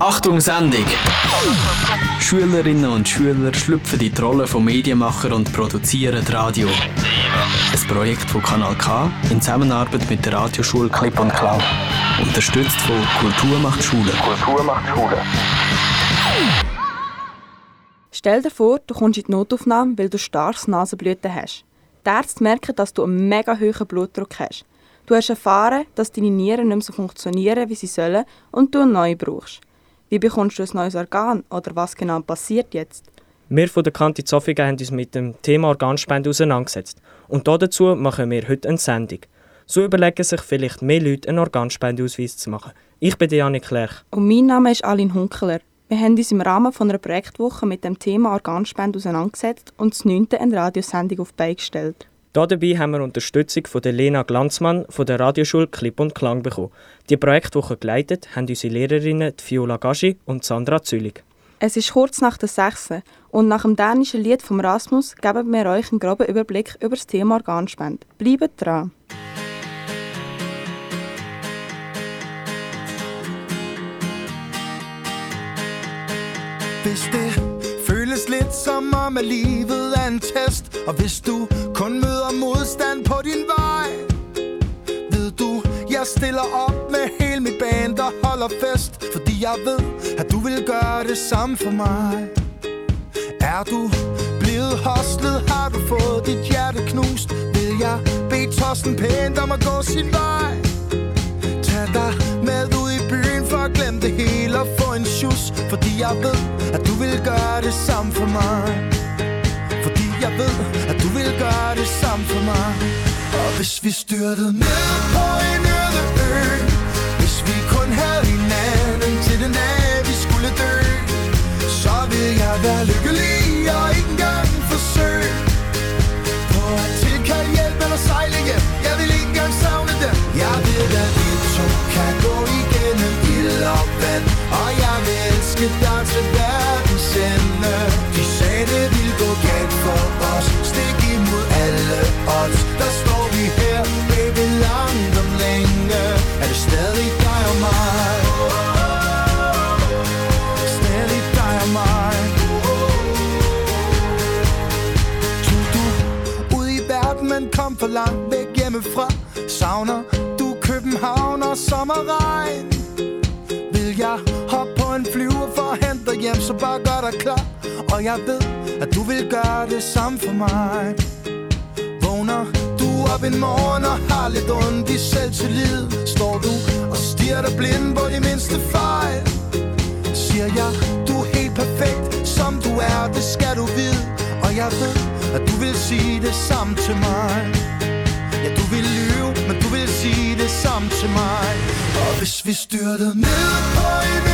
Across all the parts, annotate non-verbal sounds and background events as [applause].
Achtung Sendung! Schülerinnen und Schüler schlüpfen in die Rolle von Medienmacher und produzieren Radio. Ein Projekt von Kanal K in Zusammenarbeit mit der Radioschule Clip und Klau. Unterstützt von Kultur macht Schule. Kultur macht Schule. Stell dir vor, du kommst in die Notaufnahme, weil du starkes Nasenblüten hast. Die Ärzte merken, dass du einen mega hohen Blutdruck hast. Du hast erfahren, dass deine Nieren nicht mehr so funktionieren, wie sie sollen und du eine neue brauchst. Wie bekommst du ein neues Organ oder was genau passiert jetzt? Wir von der Kante Zofingen haben uns mit dem Thema Organspende auseinandergesetzt. Und dazu machen wir heute eine Sendung. So überlegen sich vielleicht mehr Leute, einen Organspendeausweis zu machen. Ich bin Janik Lerch. Und mein Name ist Aline Hunkeler. Wir haben uns im Rahmen von einer Projektwoche mit dem Thema Organspende auseinandergesetzt und das 9. eine Radiosendung auf die Beine gestellt. Dabei haben wir Unterstützung von der Lena Glanzmann von der Radioschule Klipp und Klang bekommen. Die Projektwoche geleitet haben unsere Lehrerinnen Viola Gaschi und Sandra Züllig. Es ist kurz nach der 6. und nach dem dänischen Lied von Rasmus geben wir euch einen groben Überblick über das Thema Organspende. Bleibt dran! Hvis det føles lidt som om, at livet er en test. Og hvis du kun møder modstand på din vej Ved du, jeg stiller op med hele mit band der holder fest. Fordi jeg ved, at du vil gøre det samme for mig. Er du blevet hostlet, har du fået dit hjerte knust. Vil jeg bede tossen pænt om at gå sin vej? Tag dig byen at glemme det hele og få en sjus Fordi jeg ved, at du vil gøre det samme for mig. Fordi jeg ved, at du vil gøre det samme for mig. Og hvis vi styrtede ned på en øde ø Hvis vi kun havde hinanden til den dag, vi skulle dø Så vil jeg være lykkelig og ikke engang forsøge På at tilkalde hjælp eller sejle hjem. Jeg vil ikke engang savne Og jeg vil elske dig til verdens ende De sagde, det ville gå galt for os. Stik imod alle odds. Der står vi her, baby, langt om længe. Er det stadig dig og mig? Stadig dig og mig. Tog du ud i verden, men kom for langt væk hjemmefra? Savner du København og sommerregn? Jeg Hop på en flyver for at hente dig hjem Så bare gør dig klar. Og jeg ved, at du vil gøre det samme for mig. Vågner du op en morgen og har lidt ondt i selvtillid? Står du og stiger dig blind på de mindste fejl? Siger jeg, du er helt perfekt som du er, det skal du vide. Og jeg ved, at du vil sige det samme til mig. Ja, du vil lyve, men du vil sige kom til mig. Og hvis vi styrtede ned på en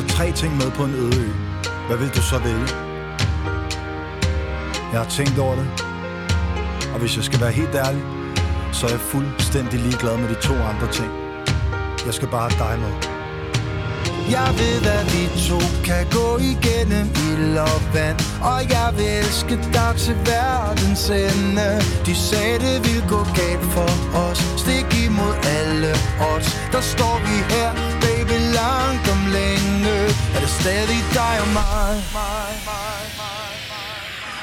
tage tre ting med på en øde ø, hvad vil du så vælge? Jeg har tænkt over det, og hvis jeg skal være helt ærlig, så er jeg fuldstændig ligeglad med de to andre ting. Jeg skal bare have dig med. Jeg ved, at vi to kan gå igennem ild og vand Og jeg vil elske dig til verdens ende De sagde, det ville gå galt for os Stik imod alle odds Der står vi her, baby, langt om længe Er det stadig dig og mig?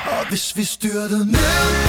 Og hvis vi styrtede ned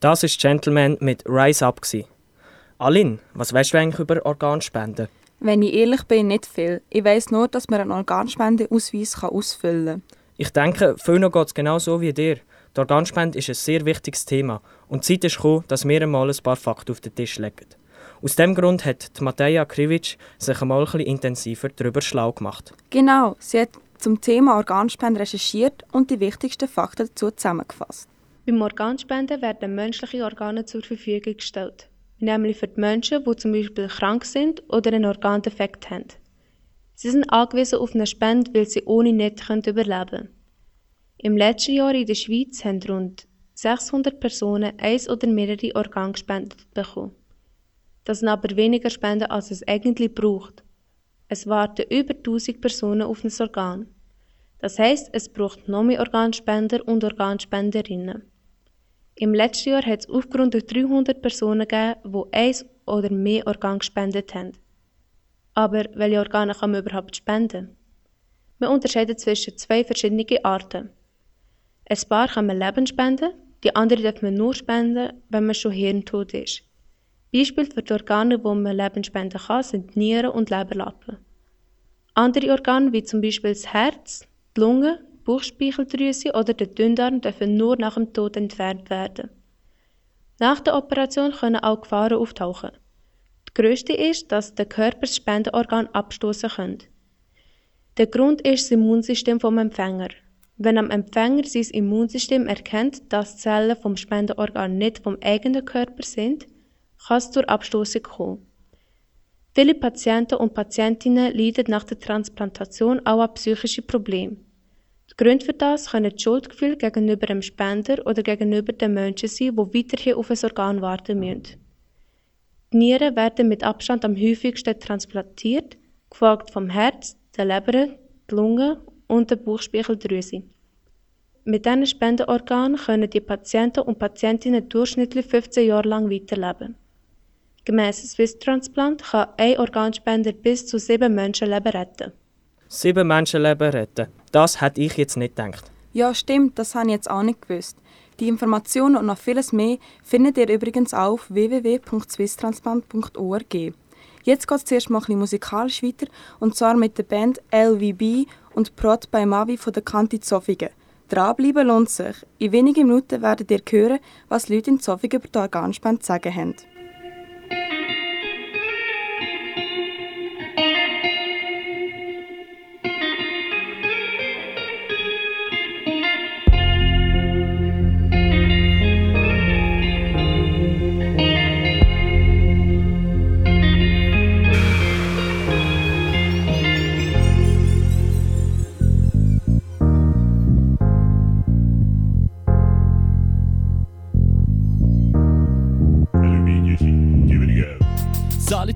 Das ist Gentleman mit Rise Up. Gewesen. Aline, was weißt du eigentlich über Organspenden? Wenn ich ehrlich bin, nicht viel. Ich weiss nur, dass man einen Organspendeausweis ausfüllen kann. Ich denke, vielen geht es genau so wie dir. Die Organspende ist ein sehr wichtiges Thema und die Zeit ist gekommen, dass wir einmal ein paar Fakten auf den Tisch legen. Aus diesem Grund hat die Mateja Krivic sich einmal ein bisschen intensiver darüber schlau gemacht. Genau, sie hat zum Thema Organspende recherchiert und die wichtigsten Fakten dazu zusammengefasst. Beim Organspenden werden menschliche Organe zur Verfügung gestellt. Nämlich für die Menschen, die zum Beispiel krank sind oder einen Organdefekt haben. Sie sind angewiesen auf eine Spende, weil sie ohne nicht überleben können. Im letzten Jahr in der Schweiz haben rund 600 Personen eins oder mehrere Organe gespendet bekommen. Das sind aber weniger Spenden, als es eigentlich braucht. Es warten über 1000 Personen auf ein Organ. Das heißt, es braucht noch mehr Organspender und Organspenderinnen. Im letzten Jahr hat es aufgerundet 300 Personen gegeben, die eins oder mehr Organe gespendet haben. Aber welche Organe kann man überhaupt spenden? Man unterscheidet zwischen zwei verschiedenen Arten. Ein paar kann man Leben spenden, die andere darf man nur spenden, wenn man schon hirntot ist. Beispiele für die Organe, wo man Leben spenden kann, sind Nieren und Leberlappen. Andere Organe, wie zum Beispiel das Herz, die Lunge, Bauchspeicheldrüse oder der Dünndarm, dürfen nur nach dem Tod entfernt werden. Nach der Operation können auch Gefahren auftauchen. Die grösste ist, dass der Körper das Spendenorgan abstoßen könnte. Der Grund ist das Immunsystem vom Empfänger. Wenn am Empfänger sein Immunsystem erkennt, dass Zellen vom Spendenorgan nicht vom eigenen Körper sind, kann es zur Abstoßung kommen. Viele Patienten und Patientinnen leiden nach der Transplantation auch an psychischen Problemen. Die Gründe für das können das Schuldgefühl gegenüber dem Spender oder gegenüber den Menschen sein, die weiterhin auf ein Organ warten müssen. Die Nieren werden mit Abstand am häufigsten transplantiert, gefolgt vom Herz, der Leber, der Lunge und der Bauchspeicheldrüse. Mit diesen Spendenorganen können die Patienten und Patientinnen durchschnittlich 15 Jahre lang weiterleben. Gemäss Swiss Transplant kann ein Organspender bis zu sieben Menschenleben retten. Sieben Menschenleben retten. Das hätte ich jetzt nicht gedacht. Ja, stimmt, das habe ich jetzt auch nicht gewusst. Die Informationen und noch vieles mehr findet ihr übrigens auf www.swisstransplant.org. Jetzt geht es zuerst mal ein bisschen musikalisch weiter, und zwar mit der Band LVB und Prot bei Mavi von der Kanti Zofingen. Dranbleiben lohnt sich. In wenigen Minuten werdet ihr hören, was Leute in Zofingen über die Organspende zu sagen haben.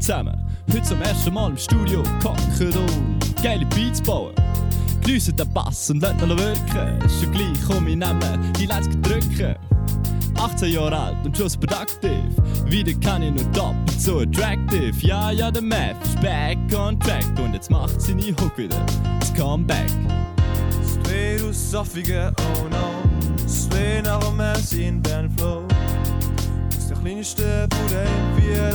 Zusammen. Heute zum ersten Mal im Studio und geile Beats bauen. Geniessen den Bass und lasst ihn wirken. Schon gleich komm ich nehmen, die Leute drücken. 18 Jahre alt und schon productive. Wieder kann ich nur doppelt so attractive. Ja, ja, der Math ist back on track und jetzt macht seine Hook wieder das Comeback. Straight aus Soffigen, oh no. Straight nach dem Messi in Bernflow. Aus der kleinsten Bude in 4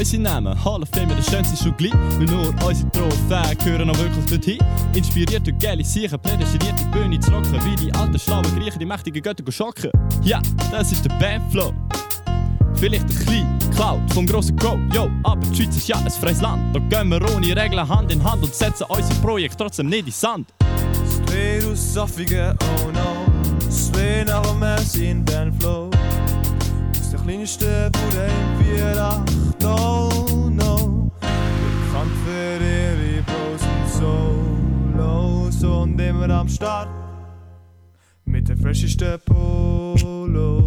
Unsere Namen, Hall of Fame, das schönste schon gleich. Weil nur unsere Trophäen gehören noch wirklich dorthin. Inspiriert durch geile Siechen, plädestiert die Bühne zu rocken. Wie die alten schlauen Griechen, die mächtigen Götter schocken. Ja, das ist der Bandflow. Vielleicht ein bisschen Cloud vom grossen Go, yo, aber die Schweiz ist ja ein freies Land. Da gehen wir ohne Regeln Hand in Hand und setzen unser Projekt trotzdem nicht in den Sand. Straight aus Soffigen, oh no. Straight nach dem Messi in Bernflow. Aus der kleinsten Bude in 48, no, no. Bekannt für ihre und Solos und immer am Start. Mit den frischesten Polos.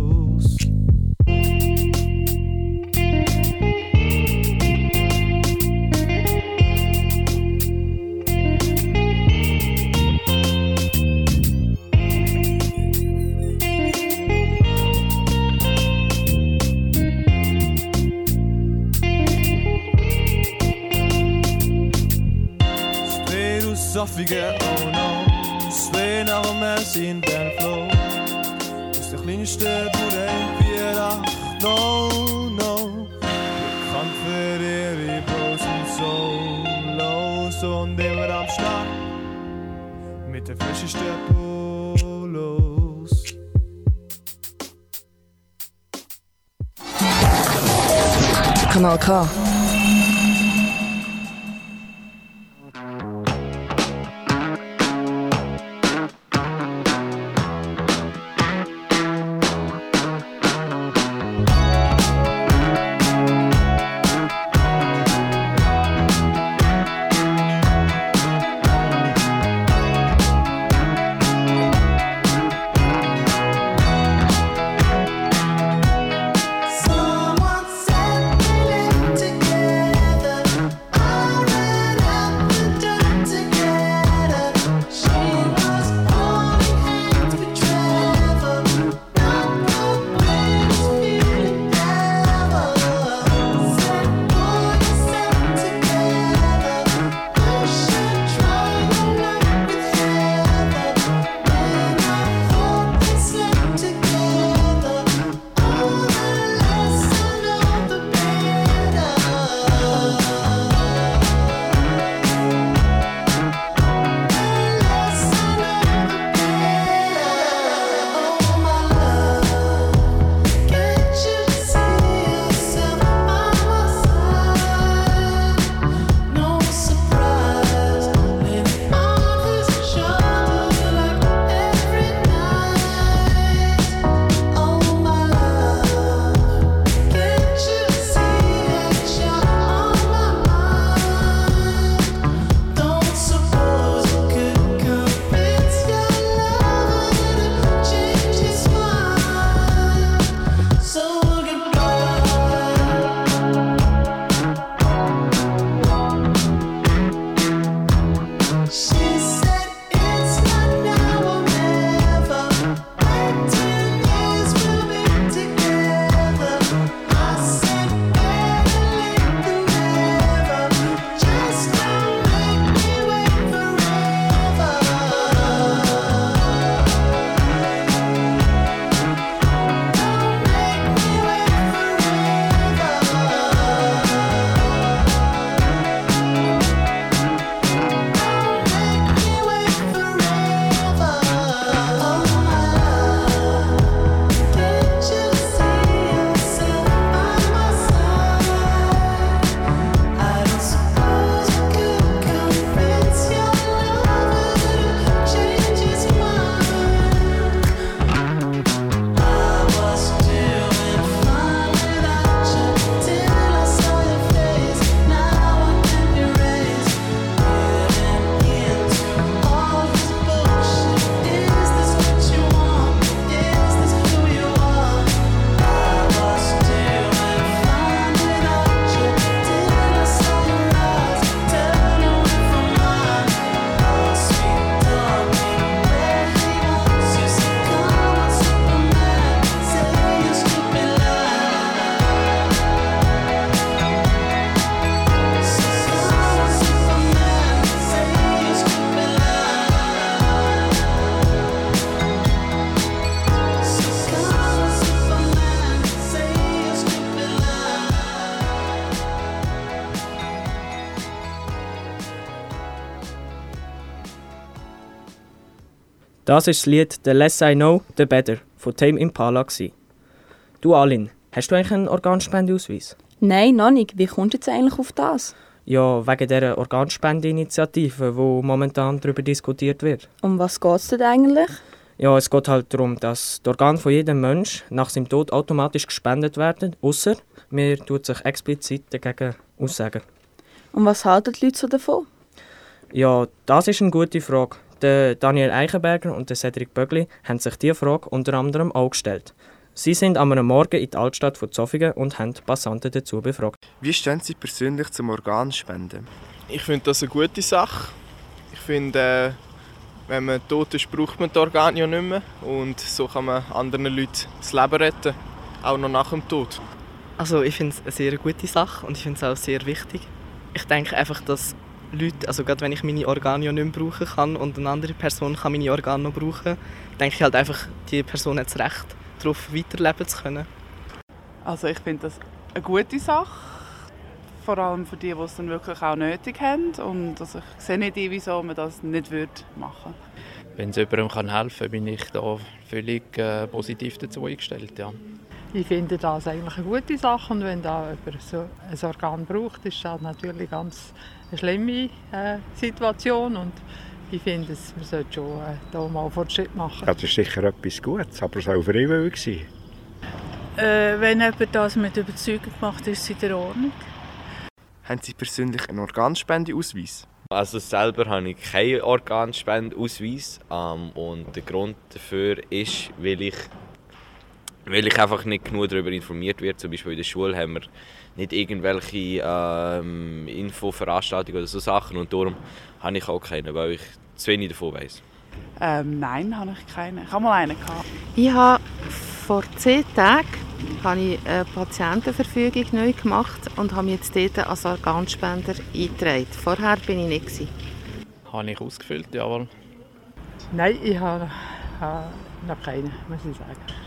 Soffigen, oh no. Straight nach dem Messi in Bernflow. Aus der kleinsten Bude in 48, no, no. Bekannt für ihre Bros und Solos und immer am Start. Mit den frischesten Polos. Kanal K. Das ist das Lied «The Less I Know, The Better» von Tame Impala. Gewesen. Du, Alin, hast du eigentlich einen Organspendeausweis? Nein, noch nicht. Wie kommst du jetzt eigentlich auf das? Ja, wegen dieser Organspendeinitiative, wo momentan darüber diskutiert wird. Um was geht es denn eigentlich? Ja, es geht halt darum, dass die Organe von jedem Mensch nach seinem Tod automatisch gespendet werden, außer man tut sich explizit dagegen aussagen. Und was halten die Leute so davon? Ja, das ist eine gute Frage. Der Daniel Eichenberger und der Cedric Bögli haben sich diese Frage unter anderem auch gestellt. Sie sind am Morgen in die Altstadt von Zofingen und haben die Passanten dazu befragt. Wie stehen Sie persönlich zum Organspenden? Ich finde das eine gute Sache. Ich finde, äh, wenn man tot ist, braucht man die Organe ja nicht mehr. Und so kann man anderen Leuten das Leben retten, auch noch nach dem Tod. Also ich finde es eine sehr gute Sache und ich finde es auch sehr wichtig. Ich denke einfach, dass Leute, also gerade wenn ich meine Organe ja nicht mehr brauchen kann und eine andere Person kann meine Organe noch brauchen, denke ich halt einfach, die Person hat das Recht, darauf weiterleben zu können. Also ich finde das eine gute Sache, vor allem für die, die es dann wirklich auch nötig haben und also ich sehe nicht, wieso man das nicht würde machen Wenn es jemandem helfen kann, bin ich da völlig äh, positiv dazu eingestellt, ja. Ich finde das eigentlich eine gute Sache und wenn da jemand so ein Organ braucht, ist das natürlich ganz eine schlimme äh, Situation und ich finde, man sollte schon äh, da mal Fortschritt machen. Das ist sicher etwas Gutes, aber es soll freiwillig sein. Äh, wenn jemand das mit Überzeugung macht, ist es in der Ordnung. Haben Sie persönlich einen Organspendeausweis? Also selber habe ich keinen Organspendeausweis ähm, und der Grund dafür ist, weil ich, weil ich einfach nicht genug darüber informiert werde. Zum Beispiel in der Schule haben wir nicht irgendwelche ähm, Infoveranstaltungen oder so Sachen und darum habe ich auch keinen, weil ich zu wenig davon weiß. Ähm, nein, habe ich keinen. Ich habe mal einen gehabt. Ich habe vor zehn Tagen habe ich eine Patientenverfügung neu gemacht und habe mich jetzt dort als Organspender eingetragen. Vorher bin ich nicht. Gewesen. Habe ich ausgefüllt, jawohl. Nein, ich habe, habe noch keinen, muss ich sagen.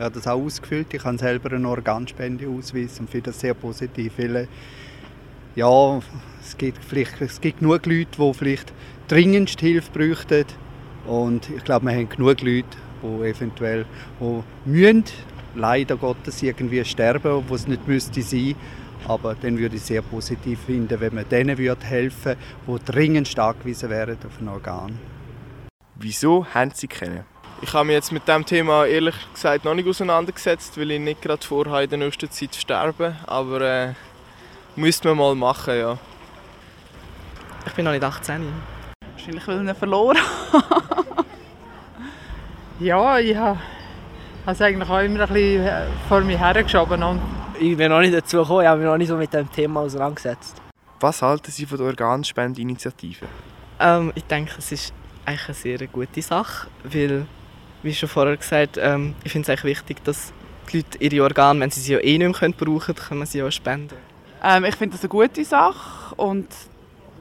Ich habe das auch ausgefüllt. Ich habe selber einen Organspendeausweis und finde das sehr positiv. Weil, ja, es gibt, vielleicht, es gibt genug Leute, die vielleicht dringendst Hilfe bräuchten. Und ich glaube, wir haben genug Leute, die eventuell die müssen, leider Gottes irgendwie sterben, wo es nicht müsste sein. Aber dann würde ich sehr positiv finden, wenn man denen würde helfen würde, die dringend angewiesen wären auf ein Organ. Wieso haben Sie kennen? Ich habe mich jetzt mit dem Thema ehrlich gesagt noch nicht auseinandergesetzt, weil ich nicht gerade vorhabe, in der nächsten Zeit zu sterben. Aber äh, müsste man mal machen, ja. Ich bin noch nicht 18. Wahrscheinlich, weil ich ihn verloren [laughs] Ja, ich habe es eigentlich auch immer ein bisschen äh, vor mir hergeschoben. Und ich bin noch nicht dazu gekommen, ich habe mich noch nicht so mit dem Thema auseinandergesetzt. Was halten Sie von der Organspendeinitiative? Ähm, ich denke, es ist eigentlich eine sehr gute Sache, weil, wie schon vorher gesagt, ähm, ich finde es eigentlich wichtig, dass die Leute ihre Organe, wenn sie sie ja eh nicht mehr brauchen können, können sie auch spenden. Ähm, ich finde das eine gute Sache und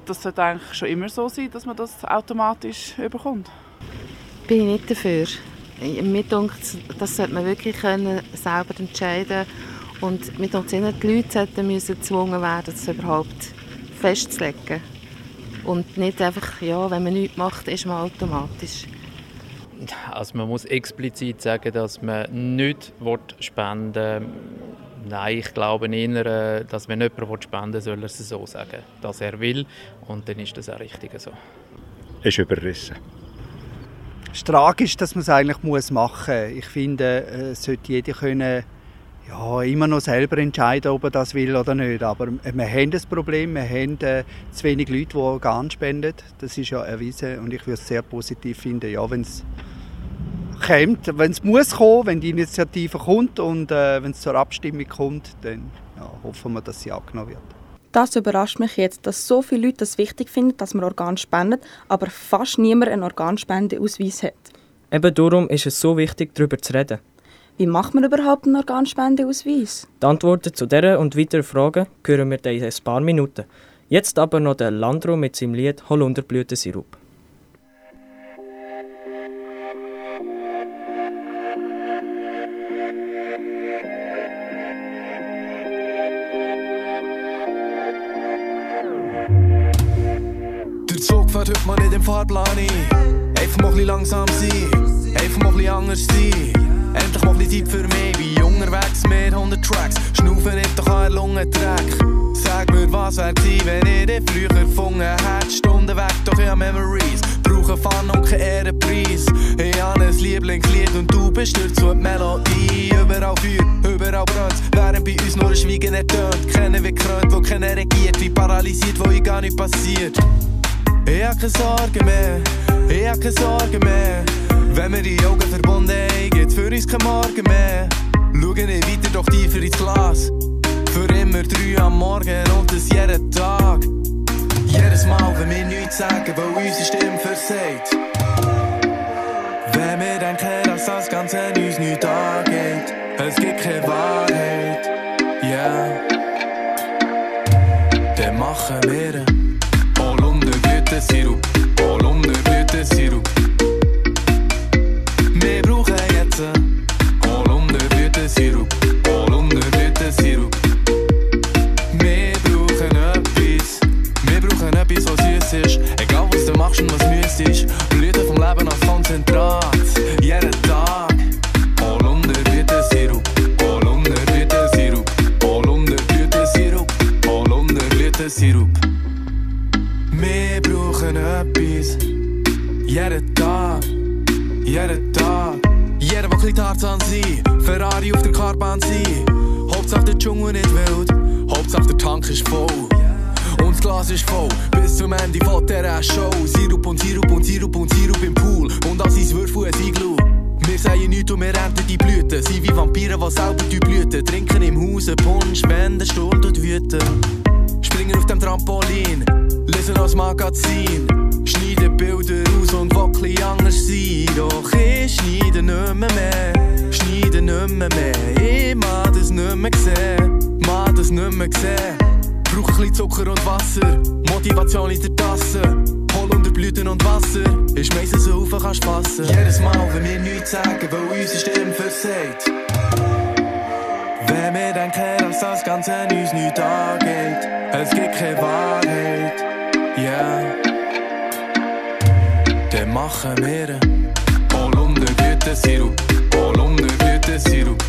das sollte eigentlich schon immer so sein, dass man das automatisch überkommt. Bin ich nicht dafür. Mir denkt, das sollte man wirklich können, selber entscheiden und mir denkt, die Leute sollten müssen gezwungen werden, das überhaupt festzulegen. Und nicht einfach, ja, wenn man nichts macht, ist man automatisch. Also man muss explizit sagen, dass man nicht spenden will. Nein, ich glaube eher, dass wenn jemand spenden will, soll er es so sagen, dass er will. Und dann ist das auch richtig so. Ist überrissen. Es ist tragisch, dass man es eigentlich muss machen muss. Ich finde, es sollte jeder können, ja, immer noch selber entscheiden, ob er das will oder nicht. Aber wir haben das Problem, wir haben äh, zu wenig Leute, die Organe spenden. Das ist ja erwiesen und ich würde es sehr positiv finden, ja, wenn es kommt, wenn es muss kommen, wenn die Initiative kommt und äh, wenn es zur Abstimmung kommt, dann ja, hoffen wir, dass sie angenommen wird. Das überrascht mich jetzt, dass so viele Leute es wichtig finden, dass man Organ spendet, aber fast niemand einen Organspendeausweis hat. Eben darum ist es so wichtig, darüber zu reden. Wie macht man überhaupt einen Organspendeausweis? Die Antworten zu dieser und weiteren Fragen hören wir in ein paar Minuten. Jetzt aber noch der Landro mit seinem Lied Holunderblütensirup. Der Zug fährt heute mal nicht im Fahrplan ein. Einfach mal ein bisschen langsam sein, einfach mal ein bisschen anders sein. Endlich mal ein Zeit für mich, wie unterwegs mit 100 Tracks. Schnaufen nicht doch an Lungentreck. Sag mir, was wär gewesen, wenn ich dich früher gefunden hätte. Stunden weg, doch ich hab Memories. Brauche Fun und keinen Ehrenpreis. Ich hab ein Lieblingslied und du bist so die Melodie. Überall Feuer, überall brennt, während bei uns nur ein Schweigen ertönt. Kennen wie krönt, wo keiner regiert, wie paralysiert, wo ich gar nicht passiert. Ich hab keine Sorgen mehr, ich hab keine Sorgen mehr. Wenn wir die Augen verbunden geht's für uns kein Morgen mehr. Schauen nicht weiter, doch tiefer ins Glas. Für immer drei am Morgen und das jeden Tag. Jedes Mal, wenn wir nichts sagen, weil unsere Stimme versagt. Wenn wir denken, dass das Ganze uns nicht angeht, es gibt keine Wahrheit, yeah. Dann machen wir Holunderblütensirup, Holunderblütensirup. Wild, Hauptsache der Tank ist voll. Und das Glas ist voll, bis zum Ende von dieser Show. Sirup und Sirup und Sirup und Sirup im Pool. Und als sein Würfel ein Iglu. Wir sagen nichts und wir ernten die Blüten. Sind wie Vampire, die selber die Blüten. Trinken im Hause Punsch, wenden, Sturm und wüten. Springen auf dem Trampolin, lesen als Magazin. Schneiden Bilder aus und wackeln anders sein. Doch ich schneide nicht mehr. Schneide nicht mehr. Ich mag das nicht mehr Mag das nicht mehr sehen. Brauch ein bisschen Zucker und Wasser. Motivation in der Tasse. Hol unter Blüten und Wasser. Ich schmeiß es auf, kannst fassen. Jedes Mal, wenn wir nichts sagen, weil unsere Stimme versagt. Wenn wir denken, dass das Ganze uns nicht angeht, es gibt keine Wahrheit, yeah. Dann machen wir Holunderblütensirup, Holunderblütensirup. Wir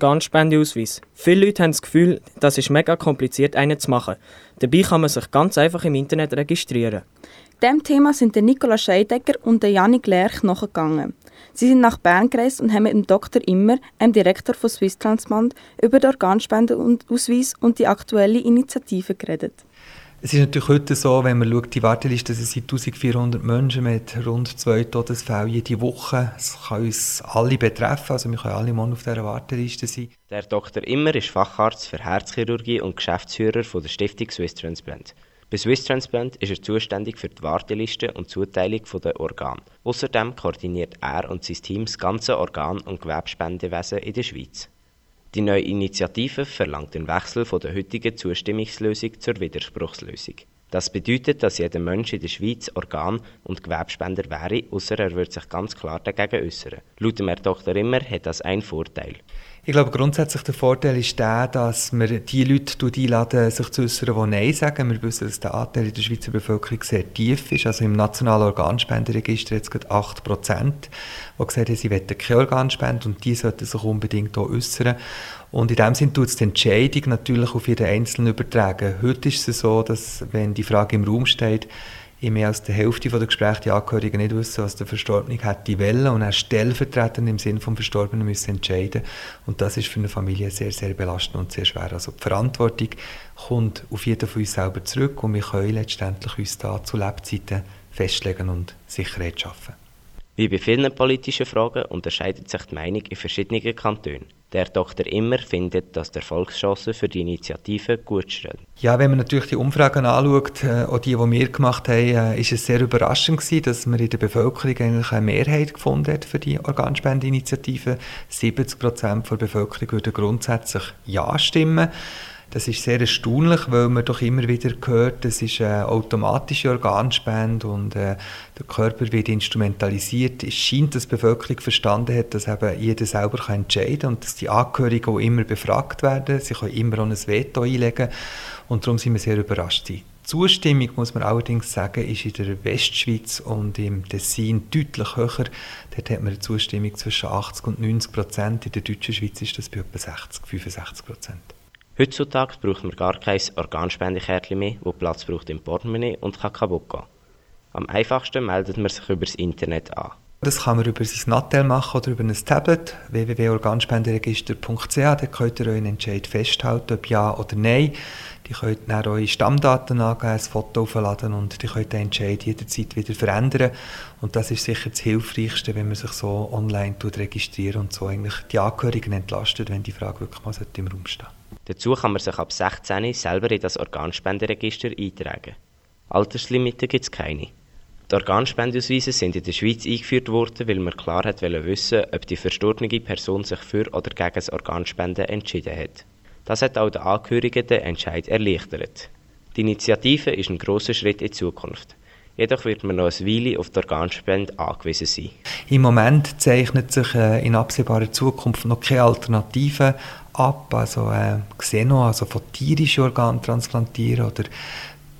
Organspendeausweis. Viele Leute haben das Gefühl, das ist mega kompliziert, einen zu machen. Dabei kann man sich ganz einfach im Internet registrieren. Dem Thema sind der Nicola Scheidegger und der Janik Lerch nachgegangen. Sie sind nach Bern gereist und haben mit dem Dr. Immer, einem Direktor von Swiss Transplant, über den Organspendeausweis und die aktuelle Initiative geredet. Es ist natürlich heute so, wenn man schaut, die Warteliste sind seit 1400 Menschen mit rund zwei Todesfällen jede Woche. Es kann uns alle betreffen, also wir können alle mal auf dieser Warteliste sein. Der Dr. Immer ist Facharzt für Herzchirurgie und Geschäftsführer von der Stiftung Swiss Transplant. Bei Swiss Transplant ist er zuständig für die Warteliste und Zuteilung der Organe. Außerdem koordiniert er und sein Team das ganze Organ- und Gewebspendewesen in der Schweiz. Die neue Initiative verlangt den Wechsel von der heutigen Zustimmungslösung zur Widerspruchslösung. Das bedeutet, dass jeder Mensch in der Schweiz Organ- und Gewebspender wäre, außer er würde sich ganz klar dagegen äußern. Laut dem Herr Dr. Immer hat das einen Vorteil. Ich glaube, grundsätzlich der Vorteil ist der, dass wir die Leute einladen, sich zu äußern, die Nein sagen. Wir wissen, dass der Anteil in der Schweizer Bevölkerung sehr tief ist. Also im nationalen Organspenderegister jetzt gerade 8 Prozent, die gesagt haben, sie wollen keine Organspende und die sollten sich unbedingt auch äußern. Und in dem Sinne tut es die Entscheidung natürlich auf jeden Einzelnen übertragen. Heute ist es so, dass, wenn die Frage im Raum steht, in mehr als der Hälfte der Gespräche die Angehörigen nicht wissen, was der Verstorbene hätte wollen und er stellvertretend im Sinne vom Verstorbenen müssen entscheiden und das ist für eine Familie sehr, sehr belastend und sehr schwer. Also die Verantwortung kommt auf jeden von uns selber zurück und wir können letztendlich uns da zu Lebzeiten festlegen und Sicherheit schaffen. Wie bei vielen politischen Fragen unterscheidet sich die Meinung in verschiedenen Kantonen. Der Dr. Immer findet, dass die Erfolgschancen für die Initiative gut stehen. Ja, wenn man natürlich die Umfragen anschaut, äh, auch die, die wir gemacht haben, äh, ist es sehr überraschend gewesen, dass man in der Bevölkerung eigentlich eine Mehrheit gefunden hat für die Organspendeinitiative. 70 Prozent der Bevölkerung würden grundsätzlich Ja stimmen. Das ist sehr erstaunlich, weil man doch immer wieder hört, das ist eine automatische Organspende und äh, der Körper wird instrumentalisiert. Es scheint, dass die Bevölkerung verstanden hat, dass eben jeder selber kann entscheiden kann und dass die Angehörigen auch immer befragt werden. Sie können immer auch ein Veto einlegen und darum sind wir sehr überrascht. Die Zustimmung, muss man allerdings sagen, ist in der Westschweiz und im Tessin deutlich höher. Dort hat man eine Zustimmung zwischen 80 und 90 Prozent. In der deutschen Schweiz ist das bei etwa 60, 65 Prozent. Heutzutage braucht man gar kein Organspendekärtchen mehr, das Platz braucht im Portemonnaie und kann kaputt gehen. Am einfachsten meldet man sich über das Internet an. Das kann man über sein Nattel machen oder über ein Tablet www.organspenderegister.ch. Da könnt ihr euren Entscheid festhalten, ob ja oder nein. Die könnt dann eure Stammdaten angeben, ein Foto aufladen und die könnt den Entscheid jederzeit wieder verändern. Und das ist sicher das Hilfreichste, wenn man sich so online registriert und so eigentlich die Angehörigen entlastet, wenn die Frage wirklich mal im Raum steht. Dazu kann man sich ab 16 selber in das Organspenderegister eintragen. Alterslimite gibt es keine. Die Organspendeausweise sind in der Schweiz eingeführt worden, weil man klar hat wissen, ob die verstorbene Person sich für oder gegen das Organspenden entschieden hat. Das hat auch den Angehörigen den Entscheid erleichtert. Die Initiative ist ein großer Schritt in die Zukunft. Jedoch wird man noch eine Weile auf die Organspende angewiesen sein. Im Moment zeichnet sich äh, in absehbarer Zukunft noch keine Alternative ab. Also äh, Xeno, also von tierischen Organen transplantieren oder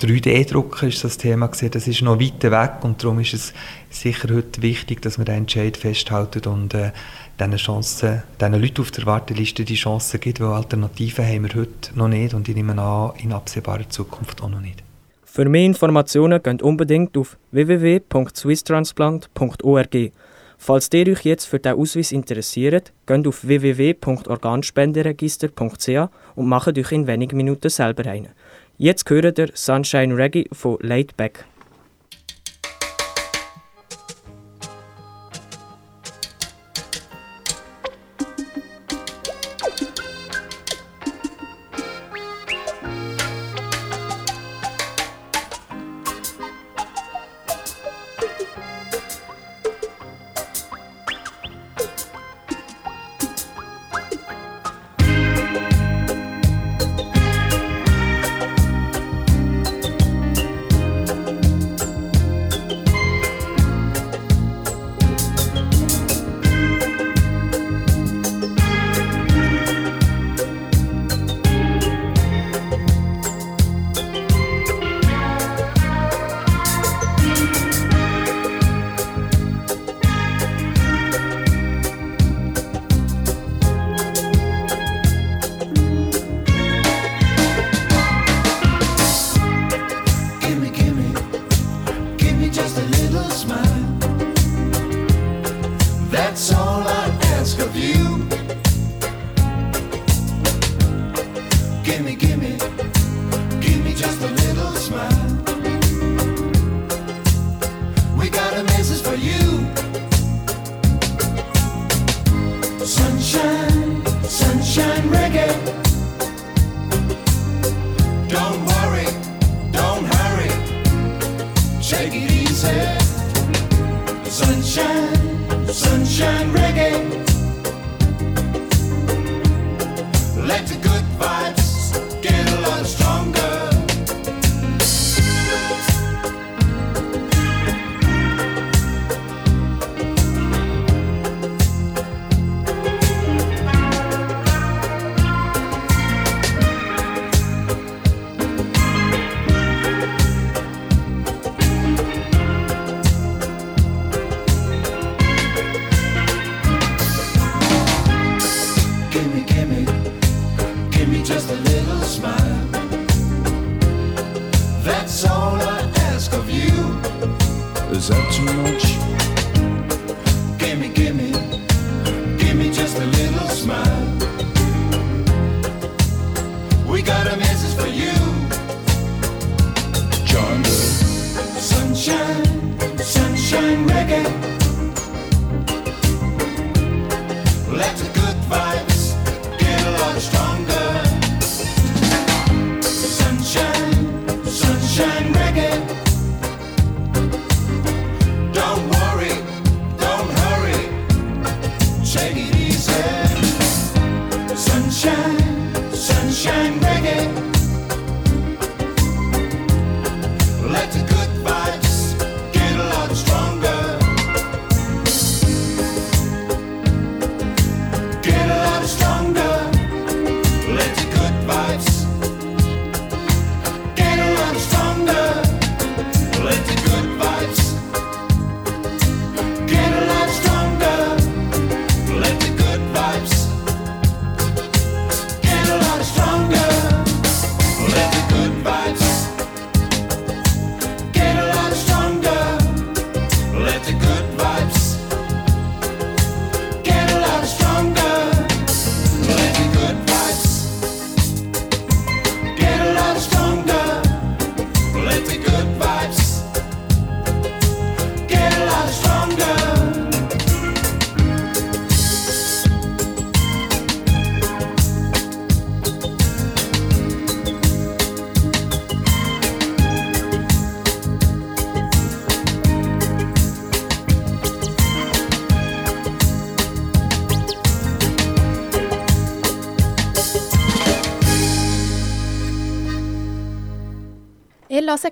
3D-Drucker ist das Thema gesehen. Das ist noch weit weg und darum ist es sicher heute wichtig, dass man den Entscheid festhalten und äh, diesen, Chancen, diesen Leuten auf der Warteliste die Chance gibt, weil Alternativen haben wir heute noch nicht und ich nehme an, in absehbarer Zukunft auch noch nicht. Für mehr Informationen geht unbedingt auf www.swisstransplant.org. Falls ihr euch jetzt für diesen Ausweis interessiert, geht auf www.organspenderegister.ch und macht euch in wenigen Minuten selber einen. Jetzt hören der Sunshine Reggae von Laid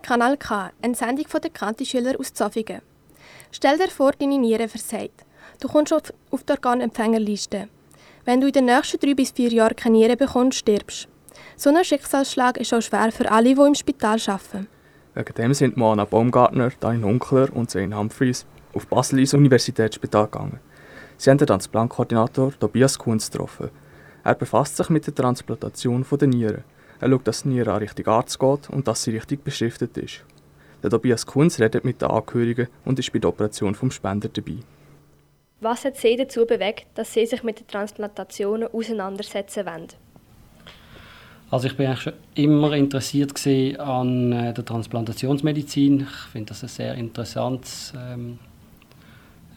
Kanal K, eine Sendung von den Kanti-Schülern aus Zofingen. Stell dir vor, deine Niere versagt. Du kommst auf auf die Organempfängerliste. Wenn du in den nächsten drei bis vier Jahren keine Niere bekommst, stirbst. So ein Schicksalsschlag ist auch schwer für alle, die im Spital arbeiten. Wegen dem sind Moana Baumgartner, Dain Hunkler und Zane Humphreys auf Basel ins Universitätsspital gegangen. Sie haben den Transplantkoordinator Tobias Kunz getroffen. Er befasst sich mit der Transplantation der Nieren. Er schaut, dass den richtigen Arzt geht und dass sie richtig beschriftet ist. Der Tobias Kunz redet mit den Angehörigen und ist bei der Operation vom Spender dabei. Was hat Sie dazu bewegt, dass Sie sich mit den Transplantationen auseinandersetzen wollen? Also ich bin eigentlich schon immer interessiert an äh, der Transplantationsmedizin. Ich finde das ein sehr interessantes ähm,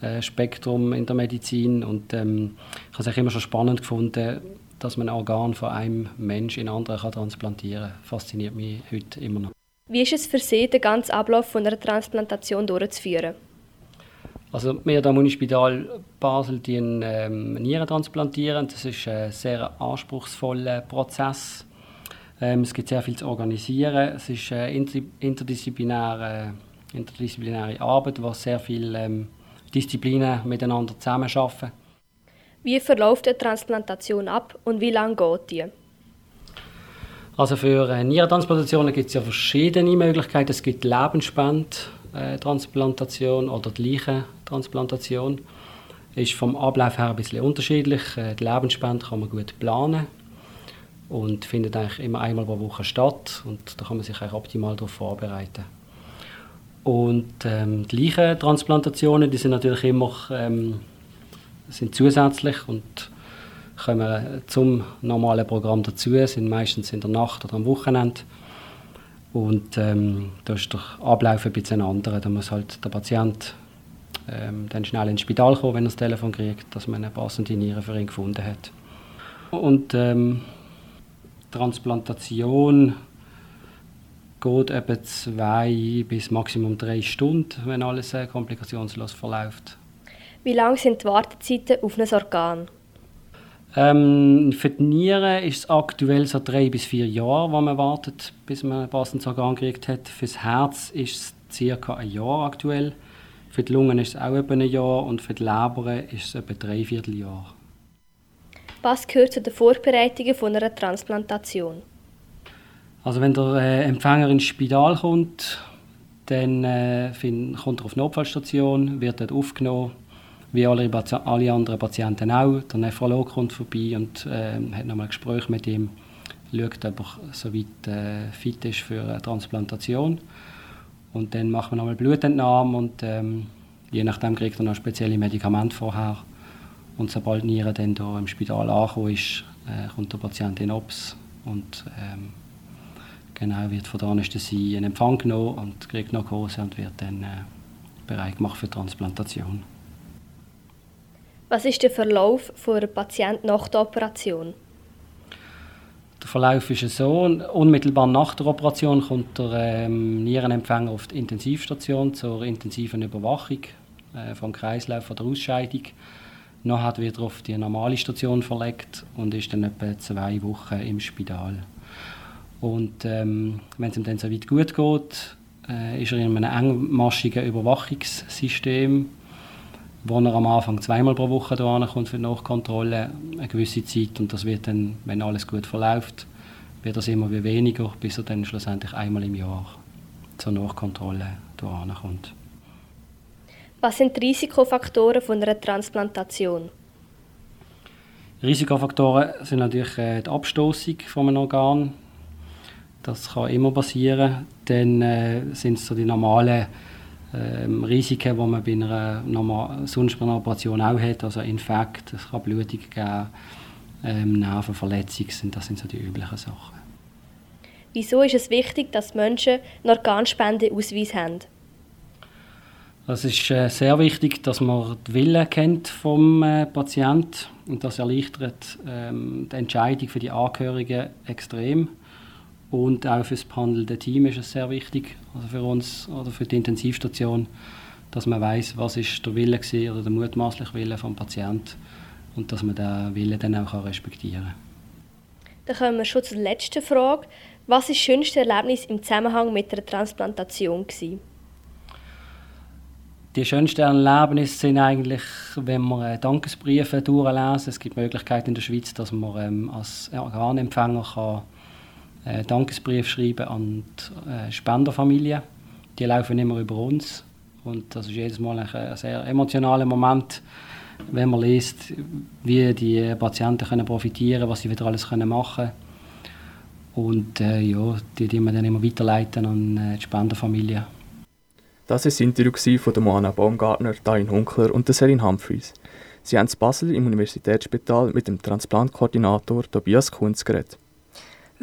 äh, Spektrum in der Medizin und ähm, ich habe es eigentlich immer schon spannend gefunden, dass man ein Organ von einem Mensch in anderen kann transplantieren kann. Fasziniert mich heute immer noch. Wie ist es für Sie, den ganzen Ablauf von einer Transplantation durchzuführen? Also wir am Unispital Basel die ähm, Nieren transplantieren. Das ist ein sehr anspruchsvoller Prozess. Ähm, es gibt sehr viel zu organisieren. Es ist eine inter interdisziplinäre, interdisziplinäre Arbeit, wo sehr viele ähm, Disziplinen miteinander zusammenarbeiten. Wie verläuft eine Transplantation ab und wie lange geht die? Also für äh, Nierentransplantationen gibt es ja verschiedene Möglichkeiten. Es gibt Lebensspendtransplantation oder die Leichentransplantation. Ist vom Ablauf her ein bisschen unterschiedlich. Äh, Die Lebensspende kann man gut planen und findet eigentlich immer einmal pro Woche statt und da kann man sich eigentlich optimal darauf vorbereiten. Und ähm, die Leichentransplantationen, die sind natürlich immer ähm, sind zusätzlich und kommen zum normalen Programm dazu, sind meistens in der Nacht oder am Wochenende. Und ähm, da ist der Ablauf ein bisschen anderer. Da muss halt der Patient ähm, dann schnell ins Spital kommen, wenn er das Telefon kriegt, dass man eine passende Niere für ihn gefunden hat. Und ähm, Transplantation geht etwa zwei bis maximum drei Stunden, wenn alles äh, komplikationslos verläuft. Wie lang sind die Wartezeiten auf ein Organ? Ähm, für die Nieren ist es aktuell so drei bis vier Jahre, wo man wartet, bis man ein passendes Organ gekriegt hat. Für das Herz ist es circa ein Jahr aktuell. Für die Lungen ist es auch etwa ein Jahr und für die Leber ist es etwa drei Vierteljahr. Was gehört zu den Vorbereitungen von einer Transplantation? Also wenn der äh, Empfänger ins Spital kommt, dann äh, find, kommt er auf die Notfallstation, wird dort aufgenommen, wie alle, alle anderen Patienten auch. Der Nephrolog kommt vorbei und äh, hat nochmal ein Gespräch mit ihm, schaut, ob er soweit äh, fit ist für eine Transplantation. Und dann machen wir nochmal Blutentnahme und ähm, je nachdem kriegt er noch spezielle Medikamente vorher. Und sobald die Niere dann hier im Spital angekommen ist, äh, kommt der Patient in OPS und ähm, genau wird von der Anästhesie in Empfang genommen und kriegt Narkose und wird dann äh, bereit gemacht für Transplantation. Was ist der Verlauf von einer Patient nach der Operation? Der Verlauf ist so, unmittelbar nach der Operation kommt der ähm, Nierenempfänger auf die Intensivstation zur intensiven Überwachung äh, vom Kreislauf oder Ausscheidung. Nachher wird er auf die normale Station verlegt und ist dann etwa zwei Wochen im Spital. Und ähm, wenn es ihm dann so weit gut geht, äh, ist er in einem engmaschigen Überwachungssystem, wo er am Anfang zweimal pro Woche hierher kommt für die Nachkontrolle, eine gewisse Zeit. Und das wird dann, wenn alles gut verläuft, wird das immer wie weniger, bis er dann schlussendlich einmal im Jahr zur Nachkontrolle hierher kommt. Was sind die Risikofaktoren von einer Transplantation? Risikofaktoren sind natürlich äh, die Abstoßung von einem Organ. Das kann immer passieren. Dann äh, sind es so die normalen ähm, Risiken, die man bei einer, normal, sonst einer Operation auch hat. Also Infekt, es kann Blutung geben, ähm, Nervenverletzungen, sind, das sind so die üblichen Sachen. Wieso ist es wichtig, dass Menschen einen Organspendeausweis haben? Es ist äh, sehr wichtig, dass man den Willen kennt vom äh, Patient und das erleichtert ähm, die Entscheidung für die Angehörigen extrem und auch für das behandelnde Team ist es sehr wichtig, also für uns oder für die Intensivstation, dass man weiß, was ist der Wille gewesen, oder der mutmaßliche Wille vom Patient und dass man den Willen dann auch respektieren kann. Dann kommen wir schon zur letzten Frage. Was war das schönste Erlebnis im Zusammenhang mit der Transplantation? Gewesen? Die schönsten Erlebnisse sind eigentlich, wenn man Dankesbriefe durchlesen. Es gibt Möglichkeiten in der Schweiz, dass man ähm, als Organempfänger kann, äh, Dankesbrief schreiben an die äh, Spenderfamilie. Die laufen immer über uns und das ist jedes Mal ein sehr emotionaler Moment, wenn man liest, wie die Patienten können profitieren, was sie wieder alles können machen. Und äh, ja, die, die wir dann immer weiterleiten an äh, die Spenderfamilie. Das war das Interview von Moana Baumgartner, Dain Hunkler und Serin Humphreys. Sie haben in Basel im Universitätsspital mit dem Transplantkoordinator Tobias Kunz geredet.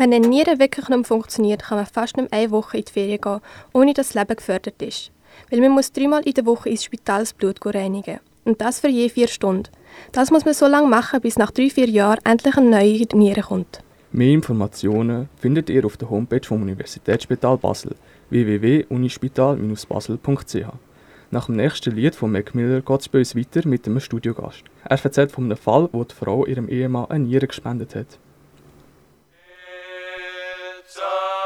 Wenn eine Niere wirklich nicht funktioniert, kann man fast nicht eine Woche in die Ferien gehen, ohne dass das Leben gefördert ist. Weil man muss dreimal in der Woche ins Spital das Blut reinigen. Und das für je vier Stunden. Das muss man so lange machen, bis nach drei, vier Jahren endlich eine neue Niere kommt. Mehr Informationen findet ihr auf der Homepage vom Universitätsspital Basel www.unispital-basel.ch. Nach dem nächsten Lied von Mac Miller geht es bei uns weiter mit einem Studiogast. Er erzählt von einem Fall, wo die Frau ihrem Ehemann eine Niere gespendet hat. It's a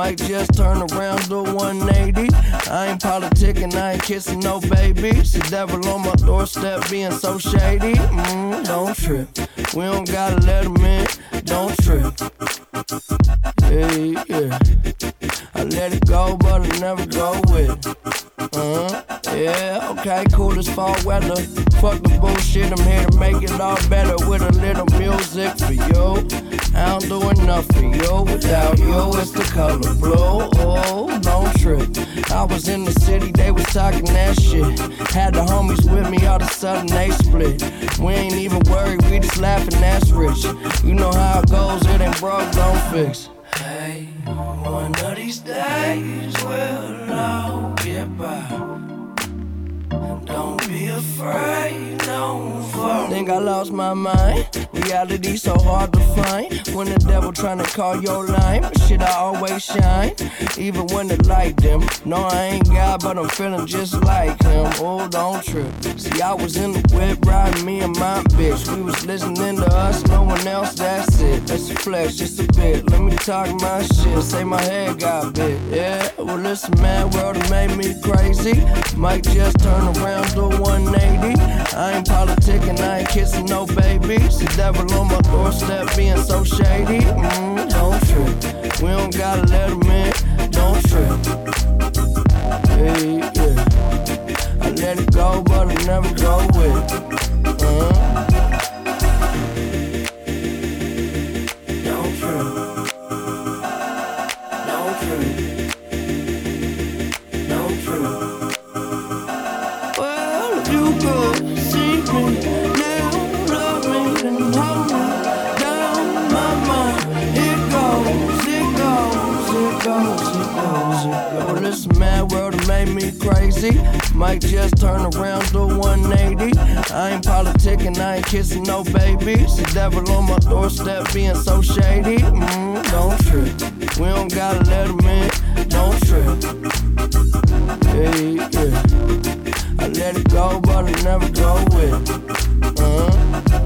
Might just turn around, do 180. I ain't politicking, I ain't kissing no babies. The devil on my doorstep being so shady. Mm, don't trip. We don't gotta let him in. Don't trip. Hey, yeah. I let it go, but I never go with it. Uh-huh. Yeah, okay, cool as fall weather. Fuck the bullshit, I'm here to make it all better with a little music for you. I don't do enough for you. Without you, it's the color blue. Oh, don't trip. I was in the city, they was talking that shit. Had the homies with me, all of a sudden they split. We ain't even worried, we just laughing, that's rich. You know how it goes, it ain't broke, don't fix. Hey, one of these days we'll all get by afraid don't. Think I lost my mind. Reality so hard to find. When the devil tryna call your line, but shit, I always shine. Even when the light them. No, I ain't God, but I'm feeling just like him. Oh, don't trip. See, I was in the whip riding me and my bitch. We was listening to us, no one else, that's it. Let's flex just a bit. Let me talk my shit. Say my head got bit. Yeah, well, listen, man, world made me crazy. Might just turn around, do 180. I ain't politicking, I ain't kissing no babies. The devil on my doorstep being so shady. Mm, don't trip. We don't gotta let him in. Don't trip. Hey, yeah. I let it go, crazy. Might just turn around to 180. I ain't politicking, I ain't kissing no babies. The devil on my doorstep being so shady. Mm, don't trip. We don't gotta let him in. Don't trip. Hey, yeah. I let it go, but I never go with it. Uh-huh.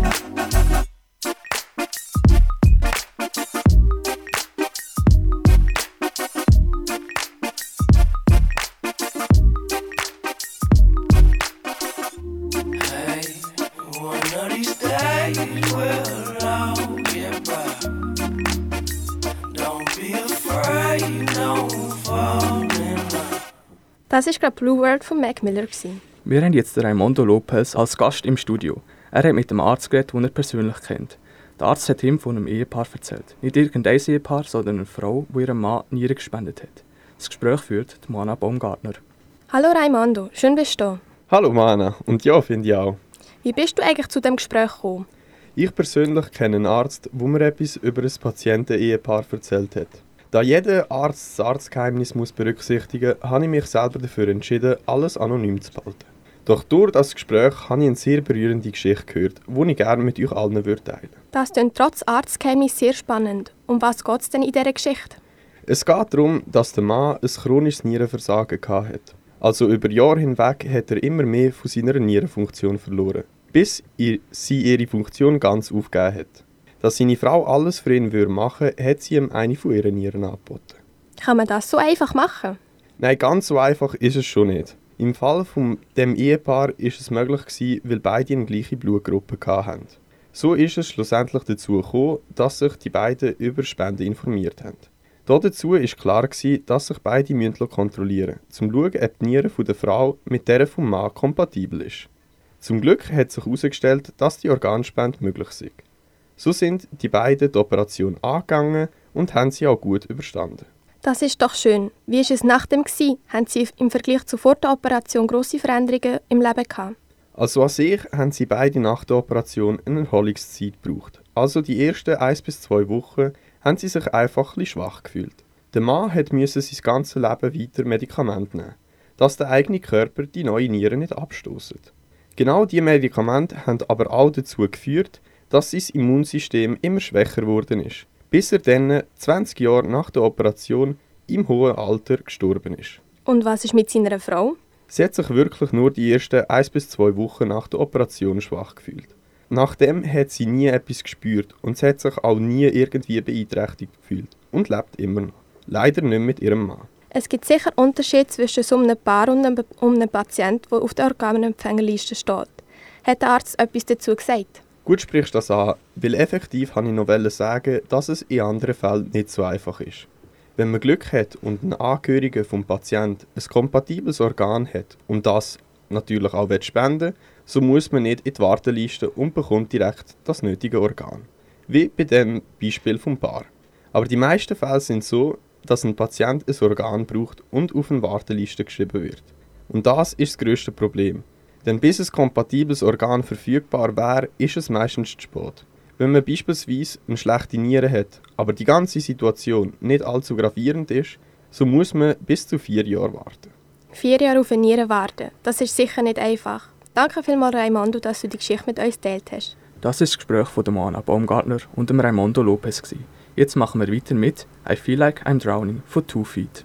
Das war gerade Blue World von Mac Miller. Wir haben jetzt Raimondo Lopez als Gast im Studio. Er hat mit dem Arzt geredet, den er persönlich kennt. Der Arzt hat ihm von einem Ehepaar erzählt. Nicht irgendein Ehepaar, sondern eine Frau, die ihrem Mann Nieren gespendet hat. Das Gespräch führt die Mana Baumgartner. Hallo Raimondo, schön bist du da. Hallo Mana, und ja, finde ich auch. Wie bist du eigentlich zu dem Gespräch gekommen? Ich persönlich kenne einen Arzt, wo mir etwas über ein Patienten-Ehepaar erzählt hat. Da jeder Arzt das Arztgeheimnis muss berücksichtigen muss, habe ich mich selber dafür entschieden, alles anonym zu behalten. Doch durch das Gespräch habe ich eine sehr berührende Geschichte gehört, die ich gerne mit euch allen teilen würde. Das klingt trotz Arztgeheimnis sehr spannend. Um was geht es denn in dieser Geschichte? Es geht darum, dass der Mann ein chronisches Nierenversagen hatte. Also über Jahre hinweg hat er immer mehr von seiner Nierenfunktion verloren, bis sie ihre Funktion ganz aufgegeben hat. Dass seine Frau alles für ihn machen würde, hat sie ihm eine von ihren Nieren angeboten. Kann man das so einfach machen? Nein, ganz so einfach ist es schon nicht. Im Fall von dem Ehepaar ist es möglich gewesen, weil beide eine gleiche Blutgruppe hatten. So ist es schlussendlich dazu gekommen, dass sich die beiden über Spenden informiert haben. Dazu war klar, gewesen, dass sich beide kontrollieren müssen, um zu schauen, ob die Niere der Frau mit der vom Mann kompatibel ist. Zum Glück hat sich herausgestellt, dass die Organspende möglich ist. So sind die beiden die Operation angegangen und haben sie auch gut überstanden. Das ist doch schön. Wie war es nach dem? Haben Sie im Vergleich zu vor der Operation grosse Veränderungen im Leben gehabt? Also an sich haben sie beide nach der Operation eine Erholungszeit gebraucht. Also die ersten 1 bis 2 Wochen haben sie sich einfach ein schwach gefühlt. Der Mann musste sein ganzes Leben weiter Medikamente nehmen, dass der eigene Körper die neuen Nieren nicht abstoßt. Genau diese Medikamente haben aber auch dazu geführt, dass sein Immunsystem immer schwächer geworden ist, bis er dann 20 Jahre nach der Operation im hohen Alter gestorben ist. Und was ist mit seiner Frau? Sie hat sich wirklich nur die ersten 1 bis 2 Wochen nach der Operation schwach gefühlt. Nachdem hat sie nie etwas gespürt und sie hat sich auch nie irgendwie beeinträchtigt gefühlt und lebt immer noch. Leider nicht mit ihrem Mann. Es gibt sicher Unterschiede zwischen so einem Paar und einem, einem Patienten, der auf der Organempfängerliste steht. Hat der Arzt etwas dazu gesagt? Gut sprichst du das an, weil effektiv wollte ich noch sagen, dass es in anderen Fällen nicht so einfach ist. Wenn man Glück hat und ein Angehöriger vom Patienten ein kompatibles Organ hat und das natürlich auch spenden will, so muss man nicht in die Warteliste und bekommt direkt das nötige Organ. Wie bei dem Beispiel vom Paar. Aber die meisten Fälle sind so, dass ein Patient ein Organ braucht und auf eine Warteliste geschrieben wird. Und das ist das größte Problem. Denn bis ein kompatibles Organ verfügbar wäre, ist es meistens zu spät. Wenn man beispielsweise eine schlechte Niere hat, aber die ganze Situation nicht allzu gravierend ist, so muss man bis zu vier Jahre warten. Vier Jahre auf eine Niere warten, das ist sicher nicht einfach. Danke vielmals, Raimondo, dass du die Geschichte mit uns geteilt hast. Das ist das Gespräch von Moana Baumgartner und dem Raimondo Lopez. Jetzt machen wir weiter mit I Feel Like I'm Drowning von Two Feet.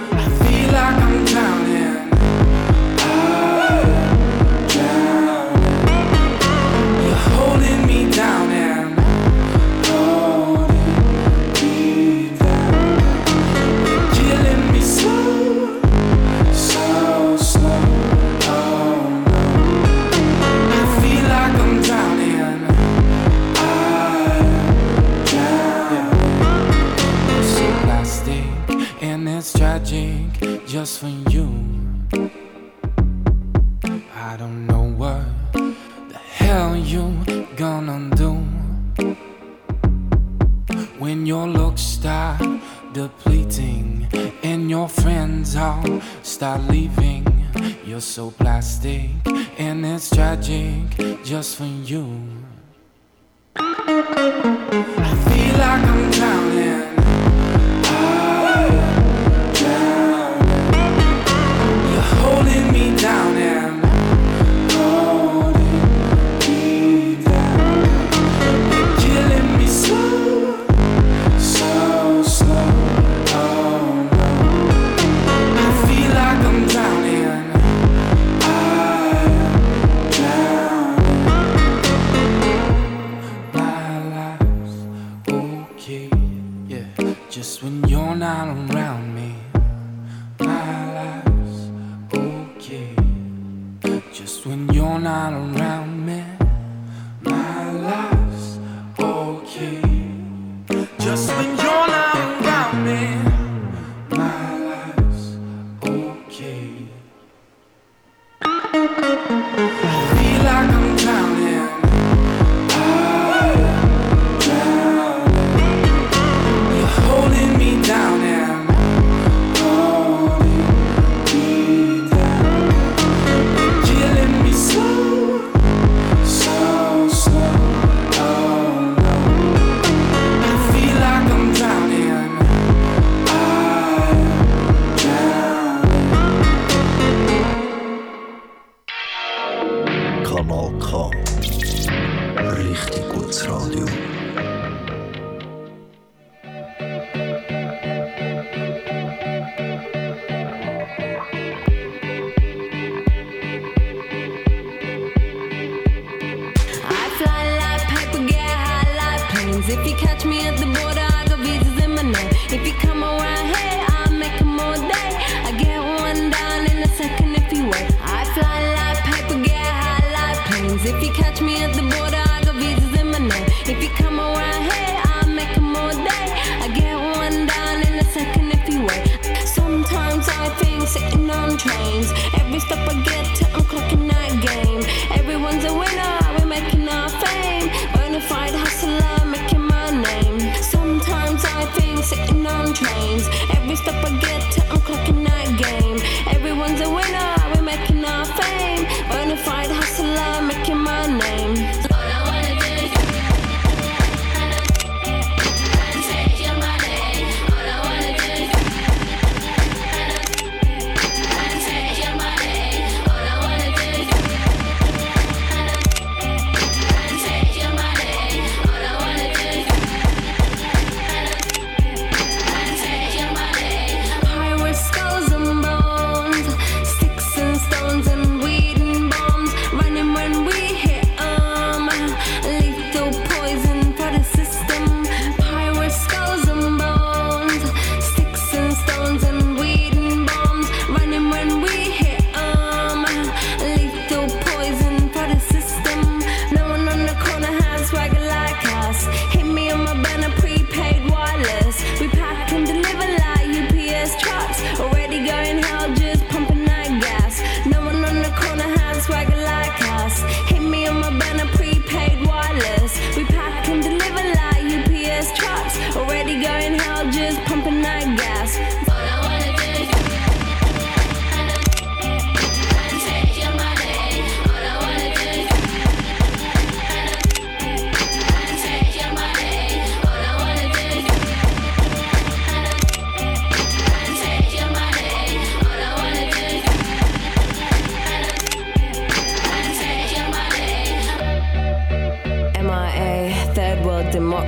Every step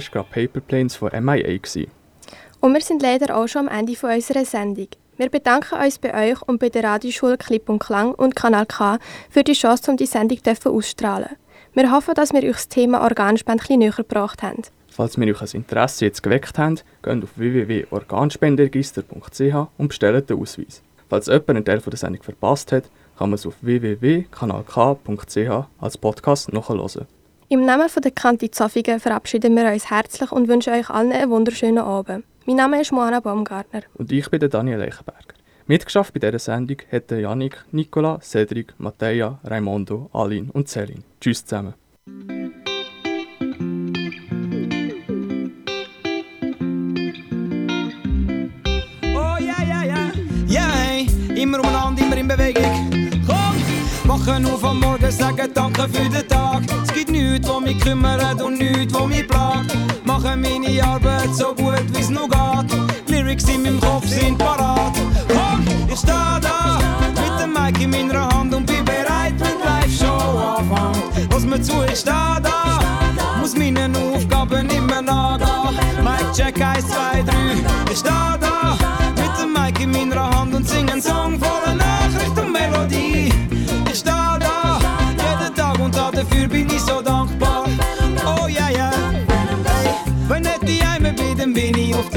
war gerade Paper Planes von MIA. Und wir sind leider auch schon am Ende unserer Sendung. Wir bedanken uns bei euch und bei der Radioschule Klipp und Klang und Kanal K für die Chance, um die Sendung ausstrahlen Wir hoffen, dass wir euch das Thema Organspende ein näher gebracht haben. Falls wir euch ein Interesse jetzt geweckt haben, geht auf www.organspenderegister.ch und bestellt den Ausweis. Falls jemand einen Teil der Sendung verpasst hat, kann man es auf www.kanalk.ch als Podcast nachhören. Im Namen von der Kante Zofingen verabschieden wir uns herzlich und wünschen euch allen einen wunderschönen Abend. Mein Name ist Moana Baumgartner. Und ich bin Daniel Eichenberger. Mitgeschafft bei dieser Sendung hätten Janik, Nicola, Cedric, Mattea, Raimondo, Alin und Celine. Tschüss zusammen. Oh yeah, yeah, yeah. Yeah, immer umeinander, immer in Bewegung. Komm, machen nur vom Morgen sagen Danke für den Tag. Es gibt nichts, was mich kümmert und nichts, was mich plagt. Mache meine Arbeit so gut, wie es nur geht. Lyrics in meinem Kopf sind parat. Komm, ich steh da mit dem Mic in meiner Hand und bin bereit, wenn Live-Show anfängt. Lass mir zu, ich steh da, muss meinen Aufgaben immer nachgehen. Mic check 1, 2, 3, ich steh da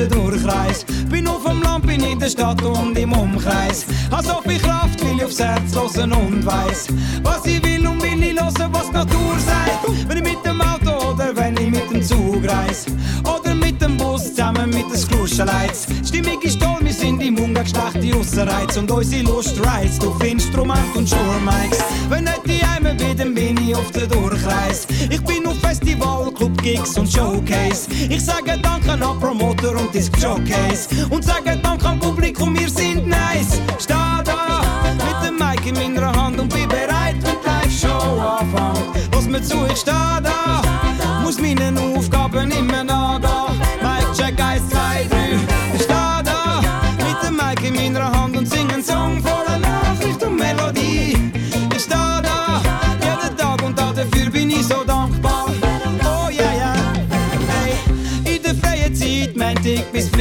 ich der Durchreis. Bin auf dem Land, bin in der Stadt und im Umkreis. Hab so viel Kraft, will ich aufs Herz hören und weiss, was ich will und will ich hören, was die Natur sagt. Wenn ich mit dem Auto oder wenn ich mit dem Zug reis. Oder mit dem Bus zusammen mit den Skluschenleits. Stimmung ist im Die Aussenreiz und unsere Lust reizt auf Instrument und Schurmikes. Wenn nicht die Heime bin, bin ich auf der Durchreis. Ich bin auf Festival, Club, Gigs und Showcase. Ich sage Danke an Promoter und Disc Showcase. Und sage Danke am Publikum, wir sind nice. Steh da mit dem Mic in meiner Hand und bin bereit, wenn die Live-Show anfängt. Lass mir zu, ich steh da, muss meinen Aufgaben immer nachgehen. Mic check 1, 2, 3.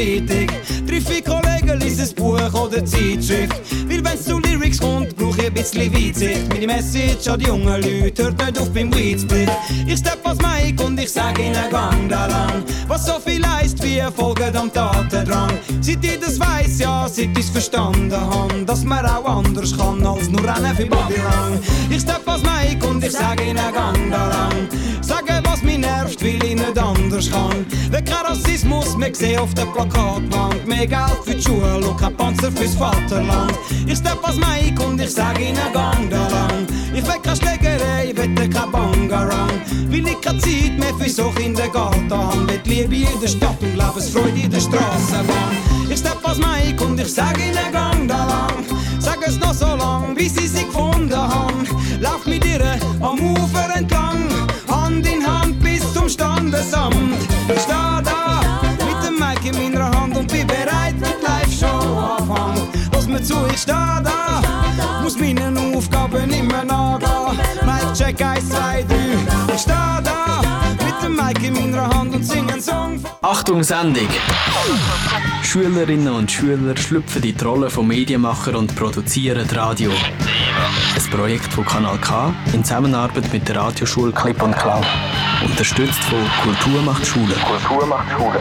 Freitag, triff ich Kollegen, lese ein Buch oder Zeitschrift. Weil wenn's zu Lyrics kommt, brauch ich ein bisschen Weitsicht. Meine Message an die jungen Leute, hört nicht auf beim Weedsplit. Ich stepp als Mike und ich sag ihnen Gang da lang. Was so viel heisst wie Erfolge am Tatendrang. Seit ich das weiss, ja, seit ich's verstanden han, dass man auch anders kann als nur rennen für Babylon. Ich stepp als Mike und ich sag ihnen Gang da lang. Sage, was mich nervt, weil ich nicht anders kann. Wenn kein Rassismus mehr sehe auf der Plakatwand. Mehr Geld für die Schule und kein Panzer fürs Vaterland. Ich stepp als Mike und ich sag ihnen Gang da lang. Ich will keine Schlägerei, wette kein Bangarang. Weil ich keine Zeit mehr für so Kindergarten haben. Will Liebe in der Stadt und Lebensfreude in der Straßenbahn. Ich stepp als Mike und ich sag ihnen Gang da lang. Sag es noch so lang, bis sie sie gefunden haben. Lauf mit ihr am Ufer entlang. Hand in Hand bis zum Standesamt. Ich steh da mit dem Mic in meiner Hand und bin bereit, die Live-Show anfängt. Lass mir zu, ich steh da, muss meinen Aufgaben immer nachgehen. Mic check 1, 2, 3. Ich steh da mit Mic in meiner Hand und sing einen Song. Achtung Sendung! Schülerinnen und Schüler schlüpfen in die Rolle von Medienmacher und produzieren Radio. Ein Projekt von Kanal K in Zusammenarbeit mit der Radioschule Clip und Klau. Unterstützt von Kultur macht Schule. Kultur macht Schule.